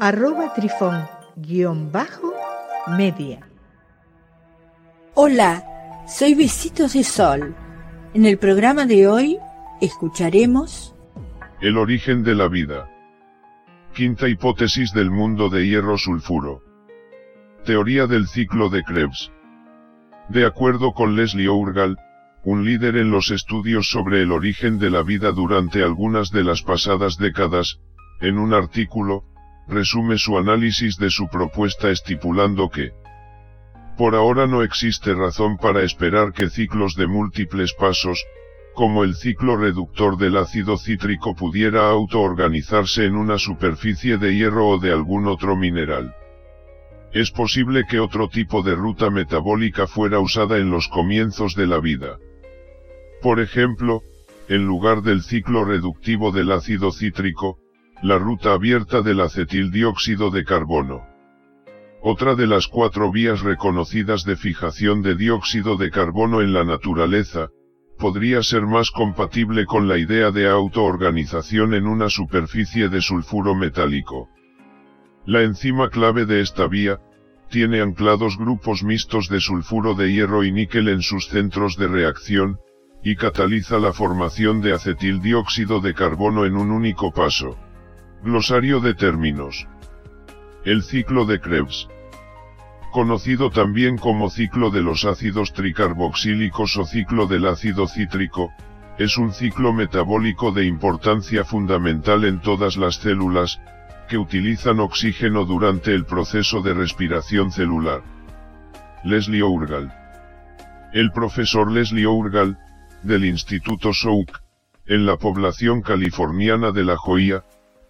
arroba trifón-media. Hola, soy Besitos de Sol. En el programa de hoy escucharemos El origen de la vida. Quinta hipótesis del mundo de hierro sulfuro. Teoría del ciclo de Krebs. De acuerdo con Leslie Ourgal, un líder en los estudios sobre el origen de la vida durante algunas de las pasadas décadas, en un artículo, resume su análisis de su propuesta estipulando que, por ahora no existe razón para esperar que ciclos de múltiples pasos, como el ciclo reductor del ácido cítrico pudiera autoorganizarse en una superficie de hierro o de algún otro mineral. Es posible que otro tipo de ruta metabólica fuera usada en los comienzos de la vida. Por ejemplo, en lugar del ciclo reductivo del ácido cítrico, la ruta abierta del acetildióxido de carbono. Otra de las cuatro vías reconocidas de fijación de dióxido de carbono en la naturaleza, podría ser más compatible con la idea de autoorganización en una superficie de sulfuro metálico. La enzima clave de esta vía, tiene anclados grupos mixtos de sulfuro de hierro y níquel en sus centros de reacción, y cataliza la formación de acetildióxido de carbono en un único paso. Glosario de términos. El ciclo de Krebs. Conocido también como ciclo de los ácidos tricarboxílicos o ciclo del ácido cítrico, es un ciclo metabólico de importancia fundamental en todas las células, que utilizan oxígeno durante el proceso de respiración celular. Leslie Ourgal. El profesor Leslie Ourgal, del Instituto Souk, en la población californiana de La Joya,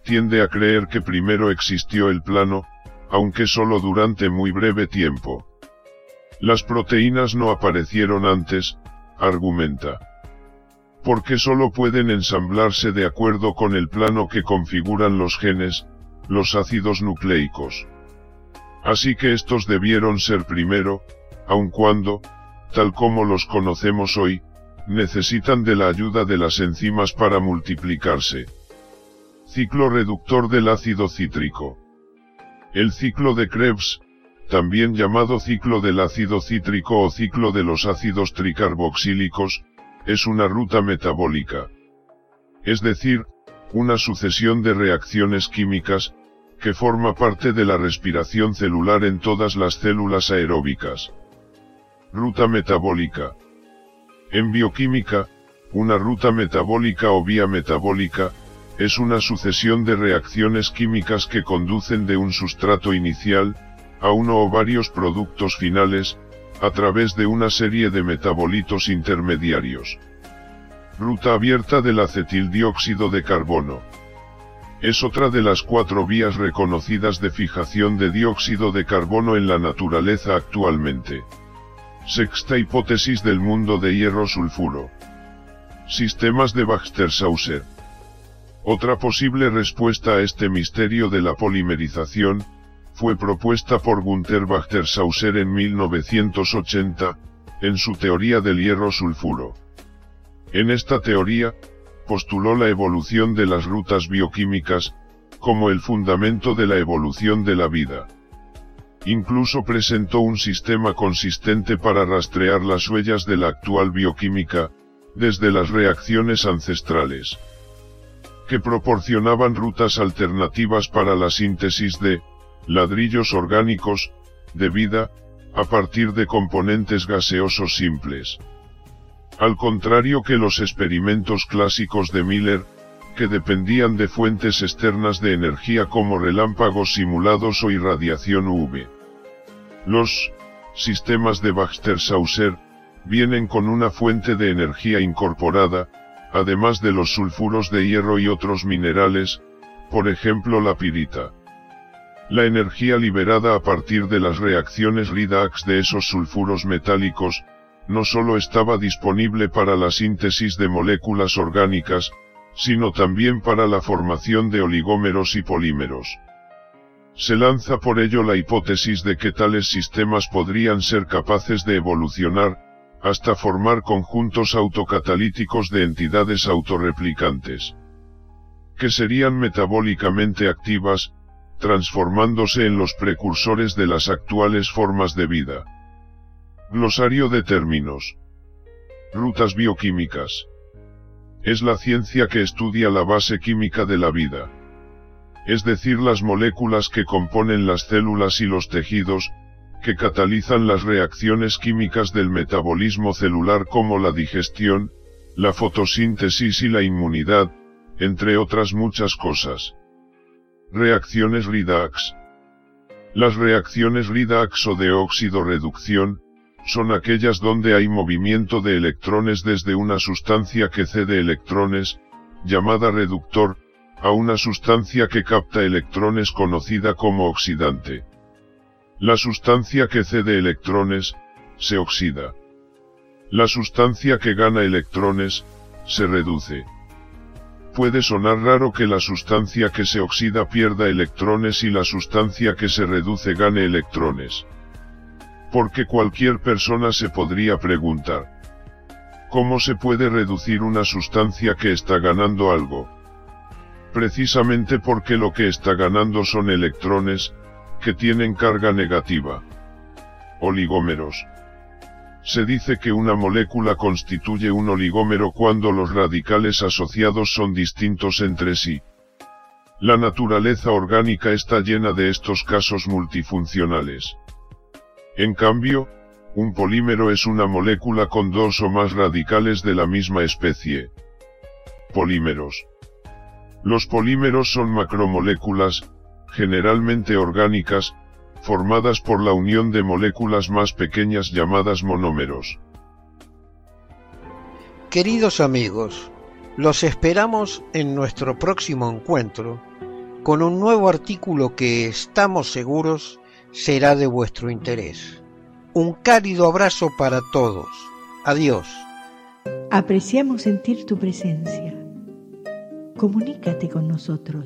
tiende a creer que primero existió el plano, aunque solo durante muy breve tiempo. Las proteínas no aparecieron antes, argumenta. Porque solo pueden ensamblarse de acuerdo con el plano que configuran los genes, los ácidos nucleicos. Así que estos debieron ser primero, aun cuando, tal como los conocemos hoy, necesitan de la ayuda de las enzimas para multiplicarse. Ciclo reductor del ácido cítrico. El ciclo de Krebs, también llamado ciclo del ácido cítrico o ciclo de los ácidos tricarboxílicos, es una ruta metabólica. Es decir, una sucesión de reacciones químicas, que forma parte de la respiración celular en todas las células aeróbicas. Ruta metabólica. En bioquímica, una ruta metabólica o vía metabólica, es una sucesión de reacciones químicas que conducen de un sustrato inicial, a uno o varios productos finales, a través de una serie de metabolitos intermediarios. Ruta abierta del acetildióxido de carbono. Es otra de las cuatro vías reconocidas de fijación de dióxido de carbono en la naturaleza actualmente. Sexta hipótesis del mundo de hierro sulfuro. Sistemas de Baxter-Sauser. Otra posible respuesta a este misterio de la polimerización, fue propuesta por Gunther Baxter-Sauser en 1980, en su teoría del hierro sulfuro. En esta teoría, postuló la evolución de las rutas bioquímicas, como el fundamento de la evolución de la vida. Incluso presentó un sistema consistente para rastrear las huellas de la actual bioquímica, desde las reacciones ancestrales que proporcionaban rutas alternativas para la síntesis de ladrillos orgánicos, de vida, a partir de componentes gaseosos simples. Al contrario que los experimentos clásicos de Miller, que dependían de fuentes externas de energía como relámpagos simulados o irradiación UV. Los sistemas de Baxter-Sauser vienen con una fuente de energía incorporada, además de los sulfuros de hierro y otros minerales, por ejemplo la pirita. La energía liberada a partir de las reacciones redox de esos sulfuros metálicos, no solo estaba disponible para la síntesis de moléculas orgánicas, sino también para la formación de oligómeros y polímeros. Se lanza por ello la hipótesis de que tales sistemas podrían ser capaces de evolucionar, hasta formar conjuntos autocatalíticos de entidades autorreplicantes, que serían metabólicamente activas, transformándose en los precursores de las actuales formas de vida. Glosario de términos. Rutas bioquímicas. Es la ciencia que estudia la base química de la vida. Es decir, las moléculas que componen las células y los tejidos, que catalizan las reacciones químicas del metabolismo celular como la digestión, la fotosíntesis y la inmunidad, entre otras muchas cosas. Reacciones redox. Las reacciones redox o de óxido reducción, son aquellas donde hay movimiento de electrones desde una sustancia que cede electrones, llamada reductor, a una sustancia que capta electrones conocida como oxidante. La sustancia que cede electrones, se oxida. La sustancia que gana electrones, se reduce. Puede sonar raro que la sustancia que se oxida pierda electrones y la sustancia que se reduce gane electrones. Porque cualquier persona se podría preguntar. ¿Cómo se puede reducir una sustancia que está ganando algo? Precisamente porque lo que está ganando son electrones, que tienen carga negativa. Oligómeros. Se dice que una molécula constituye un oligómero cuando los radicales asociados son distintos entre sí. La naturaleza orgánica está llena de estos casos multifuncionales. En cambio, un polímero es una molécula con dos o más radicales de la misma especie. Polímeros. Los polímeros son macromoléculas, generalmente orgánicas, formadas por la unión de moléculas más pequeñas llamadas monómeros. Queridos amigos, los esperamos en nuestro próximo encuentro con un nuevo artículo que estamos seguros será de vuestro interés. Un cálido abrazo para todos. Adiós. Apreciamos sentir tu presencia. Comunícate con nosotros